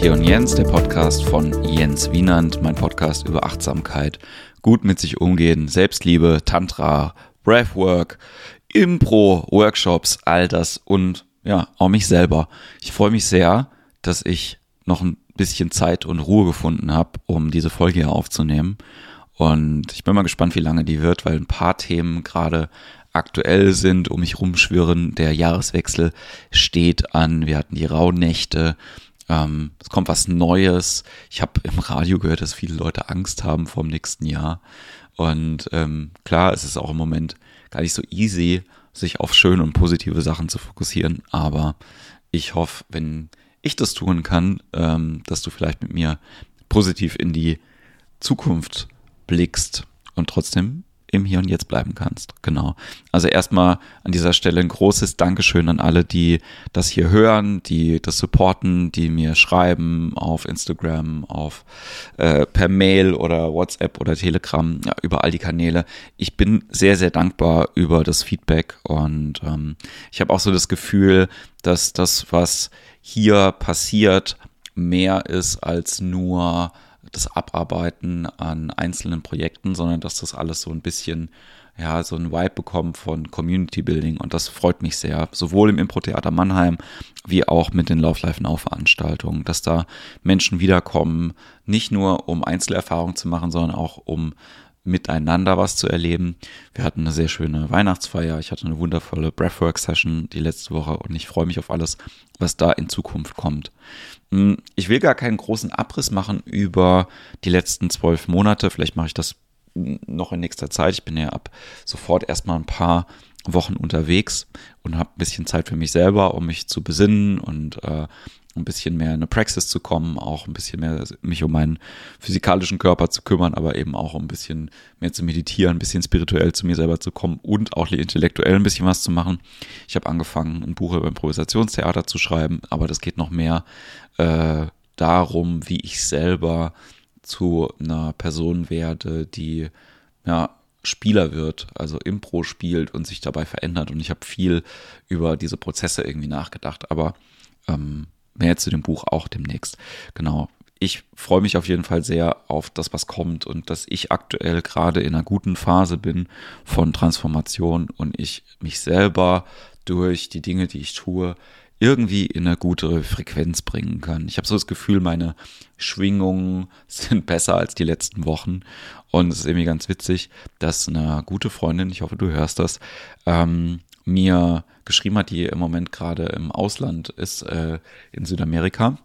Hier und Jens, der Podcast von Jens Wienand, mein Podcast über Achtsamkeit, gut mit sich umgehen, Selbstliebe, Tantra, Breathwork, Impro, Workshops, all das und ja, auch mich selber. Ich freue mich sehr, dass ich noch ein bisschen Zeit und Ruhe gefunden habe, um diese Folge hier aufzunehmen. Und ich bin mal gespannt, wie lange die wird, weil ein paar Themen gerade aktuell sind, um mich rumschwirren. Der Jahreswechsel steht an. Wir hatten die Rauhnächte. Ähm, es kommt was Neues. Ich habe im Radio gehört, dass viele Leute Angst haben vor dem nächsten Jahr. Und ähm, klar, es ist auch im Moment gar nicht so easy, sich auf schöne und positive Sachen zu fokussieren. Aber ich hoffe, wenn ich das tun kann, ähm, dass du vielleicht mit mir positiv in die Zukunft blickst und trotzdem im Hier und Jetzt bleiben kannst. Genau. Also erstmal an dieser Stelle ein großes Dankeschön an alle, die das hier hören, die das supporten, die mir schreiben auf Instagram, auf äh, per Mail oder WhatsApp oder Telegram, ja, über all die Kanäle. Ich bin sehr, sehr dankbar über das Feedback und ähm, ich habe auch so das Gefühl, dass das, was hier passiert, mehr ist als nur das Abarbeiten an einzelnen Projekten, sondern dass das alles so ein bisschen ja, so ein Vibe bekommt von Community Building. Und das freut mich sehr, sowohl im Impro-Theater Mannheim wie auch mit den Love Life Now Veranstaltungen, dass da Menschen wiederkommen, nicht nur um Einzelerfahrungen zu machen, sondern auch um miteinander was zu erleben. Wir hatten eine sehr schöne Weihnachtsfeier. Ich hatte eine wundervolle Breathwork-Session die letzte Woche und ich freue mich auf alles, was da in Zukunft kommt. Hm, ich will gar keinen großen Abriss machen über die letzten zwölf Monate. Vielleicht mache ich das noch in nächster Zeit. Ich bin ja ab sofort erstmal ein paar Wochen unterwegs und habe ein bisschen Zeit für mich selber, um mich zu besinnen und äh, ein bisschen mehr in eine Praxis zu kommen, auch ein bisschen mehr mich um meinen physikalischen Körper zu kümmern, aber eben auch um ein bisschen mehr zu meditieren, ein bisschen spirituell zu mir selber zu kommen und auch intellektuell ein bisschen was zu machen. Ich habe angefangen, ein Buch über Improvisationstheater zu schreiben, aber das geht noch mehr äh, darum, wie ich selber zu einer Person werde, die ja Spieler wird, also Impro spielt und sich dabei verändert. Und ich habe viel über diese Prozesse irgendwie nachgedacht, aber ähm, mehr zu dem Buch auch demnächst. Genau. Ich freue mich auf jeden Fall sehr auf das, was kommt und dass ich aktuell gerade in einer guten Phase bin von Transformation und ich mich selber durch die Dinge, die ich tue, irgendwie in eine gute Frequenz bringen kann. Ich habe so das Gefühl, meine Schwingungen sind besser als die letzten Wochen. Und es ist irgendwie ganz witzig, dass eine gute Freundin, ich hoffe, du hörst das, ähm, mir geschrieben hat, die im Moment gerade im Ausland ist, äh, in Südamerika,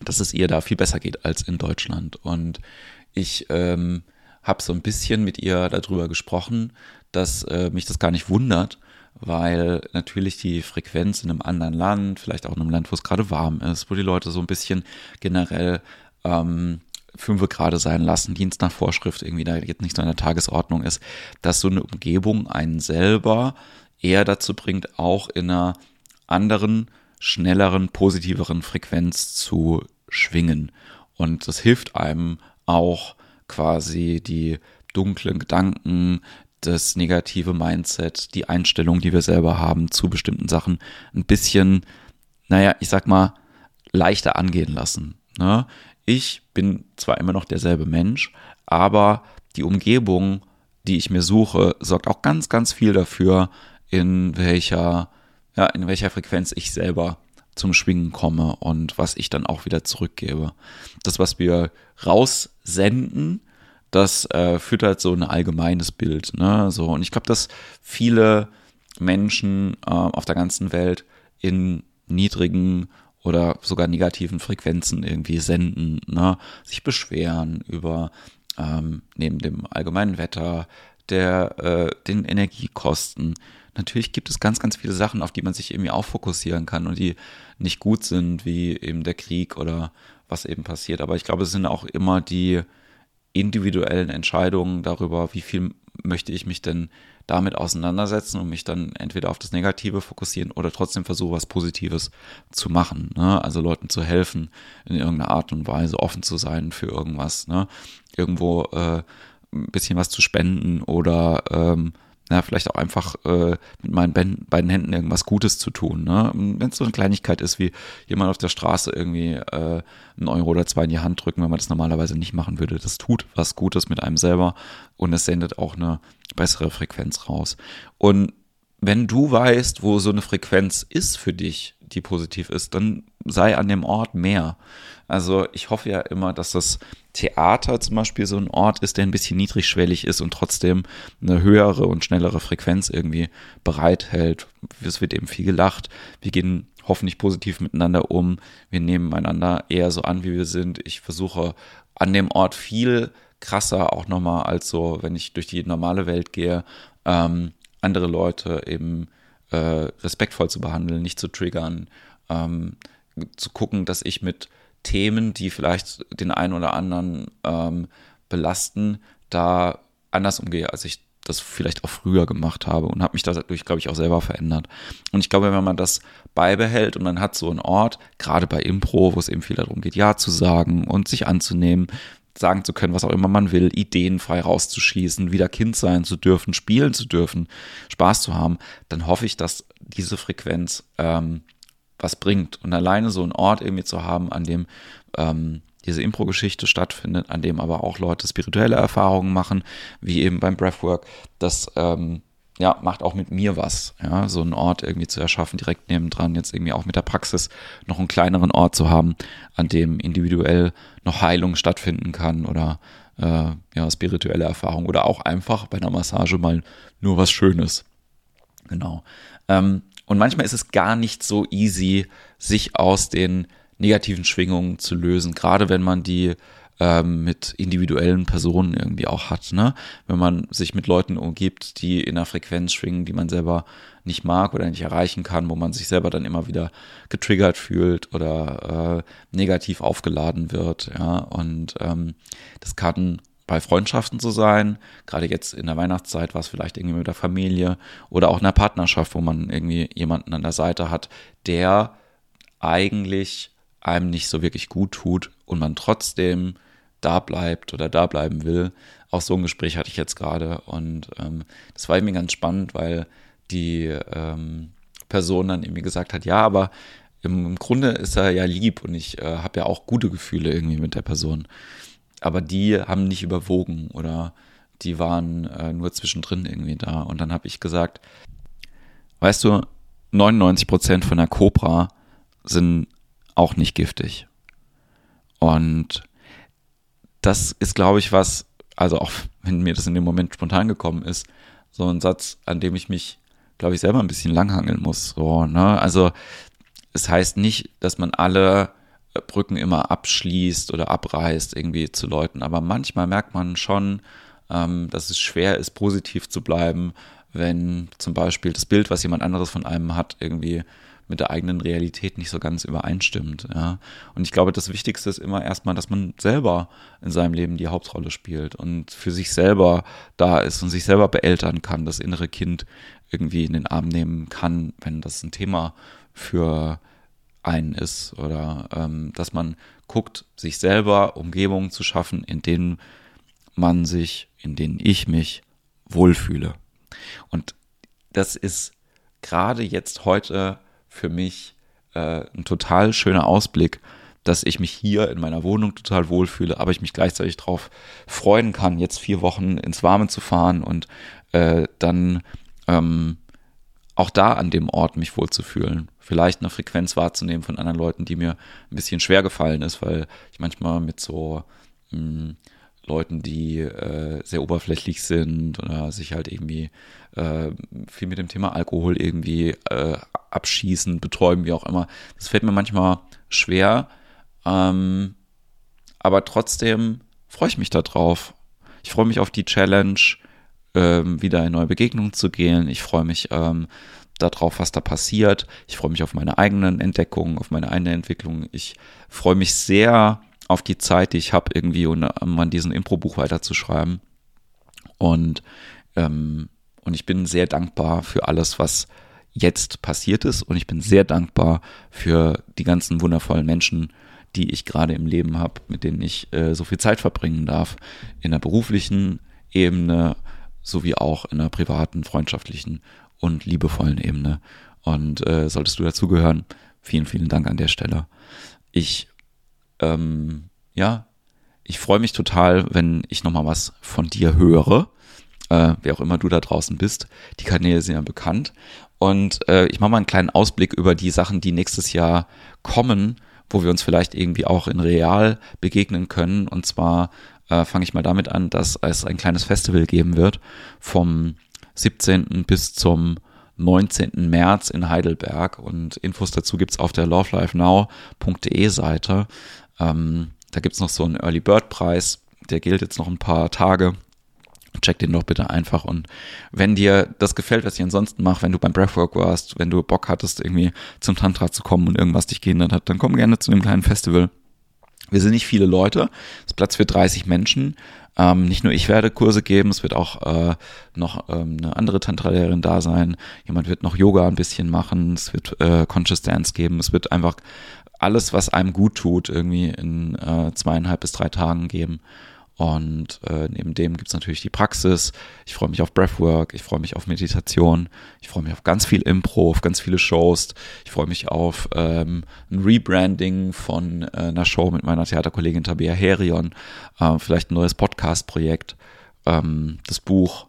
dass es ihr da viel besser geht als in Deutschland. Und ich ähm, habe so ein bisschen mit ihr darüber gesprochen, dass äh, mich das gar nicht wundert, weil natürlich die Frequenz in einem anderen Land, vielleicht auch in einem Land, wo es gerade warm ist, wo die Leute so ein bisschen generell ähm, fünf gerade sein lassen, Dienst nach Vorschrift irgendwie da jetzt nicht so in der Tagesordnung ist, dass so eine Umgebung einen selber eher dazu bringt, auch in einer anderen, schnelleren, positiveren Frequenz zu schwingen. Und das hilft einem auch quasi die dunklen Gedanken, das negative Mindset, die Einstellung, die wir selber haben zu bestimmten Sachen, ein bisschen, naja, ich sag mal, leichter angehen lassen. Ne? Ich bin zwar immer noch derselbe Mensch, aber die Umgebung, die ich mir suche, sorgt auch ganz, ganz viel dafür, in welcher, ja, in welcher Frequenz ich selber zum Schwingen komme und was ich dann auch wieder zurückgebe. Das, was wir raussenden, das äh, führt halt so ein allgemeines Bild. Ne? So, und ich glaube, dass viele Menschen äh, auf der ganzen Welt in niedrigen oder sogar negativen Frequenzen irgendwie senden, ne? sich beschweren über ähm, neben dem allgemeinen Wetter, der, äh, den Energiekosten, natürlich gibt es ganz, ganz viele Sachen, auf die man sich irgendwie auch fokussieren kann und die nicht gut sind, wie eben der Krieg oder was eben passiert. Aber ich glaube, es sind auch immer die individuellen Entscheidungen darüber, wie viel möchte ich mich denn damit auseinandersetzen und mich dann entweder auf das Negative fokussieren oder trotzdem versuche, was Positives zu machen. Ne? Also Leuten zu helfen, in irgendeiner Art und Weise offen zu sein für irgendwas. Ne? Irgendwo äh, ein bisschen was zu spenden oder ähm, ja, vielleicht auch einfach äh, mit meinen beiden Händen irgendwas Gutes zu tun. Ne? Wenn es so eine Kleinigkeit ist, wie jemand auf der Straße irgendwie äh, einen Euro oder zwei in die Hand drücken, wenn man das normalerweise nicht machen würde. Das tut was Gutes mit einem selber und es sendet auch eine bessere Frequenz raus. Und wenn du weißt, wo so eine Frequenz ist für dich, die positiv ist, dann sei an dem Ort mehr. Also ich hoffe ja immer, dass das Theater zum Beispiel so ein Ort ist, der ein bisschen niedrigschwellig ist und trotzdem eine höhere und schnellere Frequenz irgendwie bereithält. Es wird eben viel gelacht. Wir gehen hoffentlich positiv miteinander um. Wir nehmen einander eher so an, wie wir sind. Ich versuche an dem Ort viel krasser auch nochmal als so, wenn ich durch die normale Welt gehe, ähm, andere Leute eben äh, respektvoll zu behandeln, nicht zu triggern, ähm, zu gucken, dass ich mit Themen, die vielleicht den einen oder anderen ähm, belasten, da anders umgehe, als ich das vielleicht auch früher gemacht habe und habe mich dadurch, glaube ich, auch selber verändert. Und ich glaube, wenn man das beibehält und man hat so einen Ort, gerade bei Impro, wo es eben viel darum geht, Ja zu sagen und sich anzunehmen, sagen zu können, was auch immer man will, Ideen frei rauszuschießen, wieder Kind sein zu dürfen, spielen zu dürfen, Spaß zu haben, dann hoffe ich, dass diese Frequenz ähm, was bringt. Und alleine so einen Ort irgendwie zu haben, an dem ähm, diese Impro-Geschichte stattfindet, an dem aber auch Leute spirituelle Erfahrungen machen, wie eben beim Breathwork, das ähm, ja, macht auch mit mir was, ja, so einen Ort irgendwie zu erschaffen, direkt nebendran, jetzt irgendwie auch mit der Praxis noch einen kleineren Ort zu haben, an dem individuell noch Heilung stattfinden kann oder äh, ja, spirituelle Erfahrung oder auch einfach bei einer Massage mal nur was Schönes. Genau. Ähm, und manchmal ist es gar nicht so easy, sich aus den negativen Schwingungen zu lösen, gerade wenn man die ähm, mit individuellen Personen irgendwie auch hat. Ne? Wenn man sich mit Leuten umgibt, die in einer Frequenz schwingen, die man selber nicht mag oder nicht erreichen kann, wo man sich selber dann immer wieder getriggert fühlt oder äh, negativ aufgeladen wird. Ja? Und ähm, das kann bei Freundschaften zu sein. Gerade jetzt in der Weihnachtszeit war es vielleicht irgendwie mit der Familie oder auch in einer Partnerschaft, wo man irgendwie jemanden an der Seite hat, der eigentlich einem nicht so wirklich gut tut und man trotzdem da bleibt oder da bleiben will. Auch so ein Gespräch hatte ich jetzt gerade und ähm, das war irgendwie ganz spannend, weil die ähm, Person dann irgendwie gesagt hat, ja, aber im, im Grunde ist er ja lieb und ich äh, habe ja auch gute Gefühle irgendwie mit der Person aber die haben nicht überwogen oder die waren äh, nur zwischendrin irgendwie da. Und dann habe ich gesagt, weißt du, 99% von der Cobra sind auch nicht giftig. Und das ist, glaube ich, was, also auch wenn mir das in dem Moment spontan gekommen ist, so ein Satz, an dem ich mich, glaube ich, selber ein bisschen langhangeln muss. So, ne? Also es heißt nicht, dass man alle Brücken immer abschließt oder abreißt irgendwie zu Leuten. Aber manchmal merkt man schon, ähm, dass es schwer ist, positiv zu bleiben, wenn zum Beispiel das Bild, was jemand anderes von einem hat, irgendwie mit der eigenen Realität nicht so ganz übereinstimmt. Ja. Und ich glaube, das Wichtigste ist immer erstmal, dass man selber in seinem Leben die Hauptrolle spielt und für sich selber da ist und sich selber beeltern kann, das innere Kind irgendwie in den Arm nehmen kann, wenn das ein Thema für einen ist oder ähm, dass man guckt, sich selber Umgebungen zu schaffen, in denen man sich, in denen ich mich wohlfühle. Und das ist gerade jetzt heute für mich äh, ein total schöner Ausblick, dass ich mich hier in meiner Wohnung total wohlfühle, aber ich mich gleichzeitig darauf freuen kann, jetzt vier Wochen ins Warme zu fahren und äh, dann ähm, auch da an dem Ort mich wohlzufühlen. Vielleicht eine Frequenz wahrzunehmen von anderen Leuten, die mir ein bisschen schwer gefallen ist, weil ich manchmal mit so mh, hm, Leuten, die äh, sehr oberflächlich sind oder sich halt irgendwie äh, viel mit dem Thema Alkohol irgendwie äh, abschießen, beträumen, wie auch immer. Das fällt mir manchmal schwer, ähm, aber trotzdem freue ich mich darauf. Ich freue mich auf die Challenge ähm, wieder in neue Begegnungen zu gehen. Ich freue mich ähm, darauf, was da passiert. Ich freue mich auf meine eigenen Entdeckungen, auf meine eigene Entwicklung. Ich freue mich sehr auf die Zeit, die ich habe, irgendwie um, um an diesem Impro-Buch weiterzuschreiben. Und, ähm, und ich bin sehr dankbar für alles, was jetzt passiert ist. Und ich bin sehr dankbar für die ganzen wundervollen Menschen, die ich gerade im Leben habe, mit denen ich äh, so viel Zeit verbringen darf. In der beruflichen Ebene, sowie auch in einer privaten, freundschaftlichen und liebevollen Ebene. Und äh, solltest du dazugehören, vielen, vielen Dank an der Stelle. Ich, ähm, ja, ich freue mich total, wenn ich nochmal was von dir höre. Äh, wer auch immer du da draußen bist. Die Kanäle sind ja bekannt. Und äh, ich mache mal einen kleinen Ausblick über die Sachen, die nächstes Jahr kommen, wo wir uns vielleicht irgendwie auch in real begegnen können. Und zwar äh, fange ich mal damit an, dass es ein kleines Festival geben wird vom 17. bis zum 19. März in Heidelberg und Infos dazu gibt's auf der lovelifenow.de Seite. Ähm, da gibt's noch so einen Early Bird Preis, der gilt jetzt noch ein paar Tage. Check den doch bitte einfach und wenn dir das gefällt, was ich ansonsten mache, wenn du beim Breathwork warst, wenn du Bock hattest, irgendwie zum Tantra zu kommen und irgendwas dich gehindert hat, dann komm gerne zu dem kleinen Festival. Wir sind nicht viele Leute, es ist Platz für 30 Menschen. Ähm, nicht nur ich werde Kurse geben, es wird auch äh, noch ähm, eine andere Tantra-Lehrerin da sein. Jemand wird noch Yoga ein bisschen machen, es wird äh, Conscious Dance geben, es wird einfach alles, was einem gut tut, irgendwie in äh, zweieinhalb bis drei Tagen geben. Und äh, neben dem gibt's natürlich die Praxis. Ich freue mich auf Breathwork, ich freue mich auf Meditation, ich freue mich auf ganz viel Impro, auf ganz viele Shows. Ich freue mich auf ähm, ein Rebranding von äh, einer Show mit meiner Theaterkollegin Tabea Herion, äh, vielleicht ein neues Podcast-Projekt, ähm, das Buch.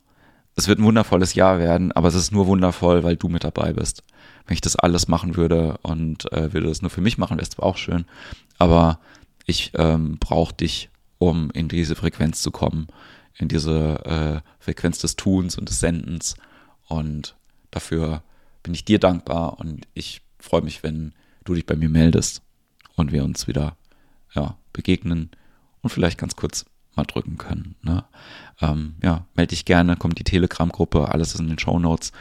Es wird ein wundervolles Jahr werden, aber es ist nur wundervoll, weil du mit dabei bist. Wenn ich das alles machen würde und äh, würde das nur für mich machen, wäre es auch schön, aber ich ähm, brauche dich um in diese Frequenz zu kommen, in diese äh, Frequenz des Tuns und des Sendens. Und dafür bin ich dir dankbar und ich freue mich, wenn du dich bei mir meldest und wir uns wieder ja, begegnen und vielleicht ganz kurz mal drücken können. Ne? Ähm, ja, melde dich gerne, kommt die Telegram-Gruppe, alles ist in den Show Notes.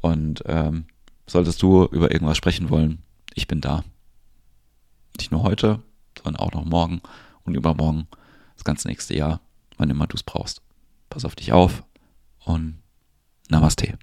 Und ähm, solltest du über irgendwas sprechen wollen, ich bin da. Nicht nur heute, sondern auch noch morgen und übermorgen das ganze nächste Jahr, wann immer du es brauchst. Pass auf dich auf und Namaste.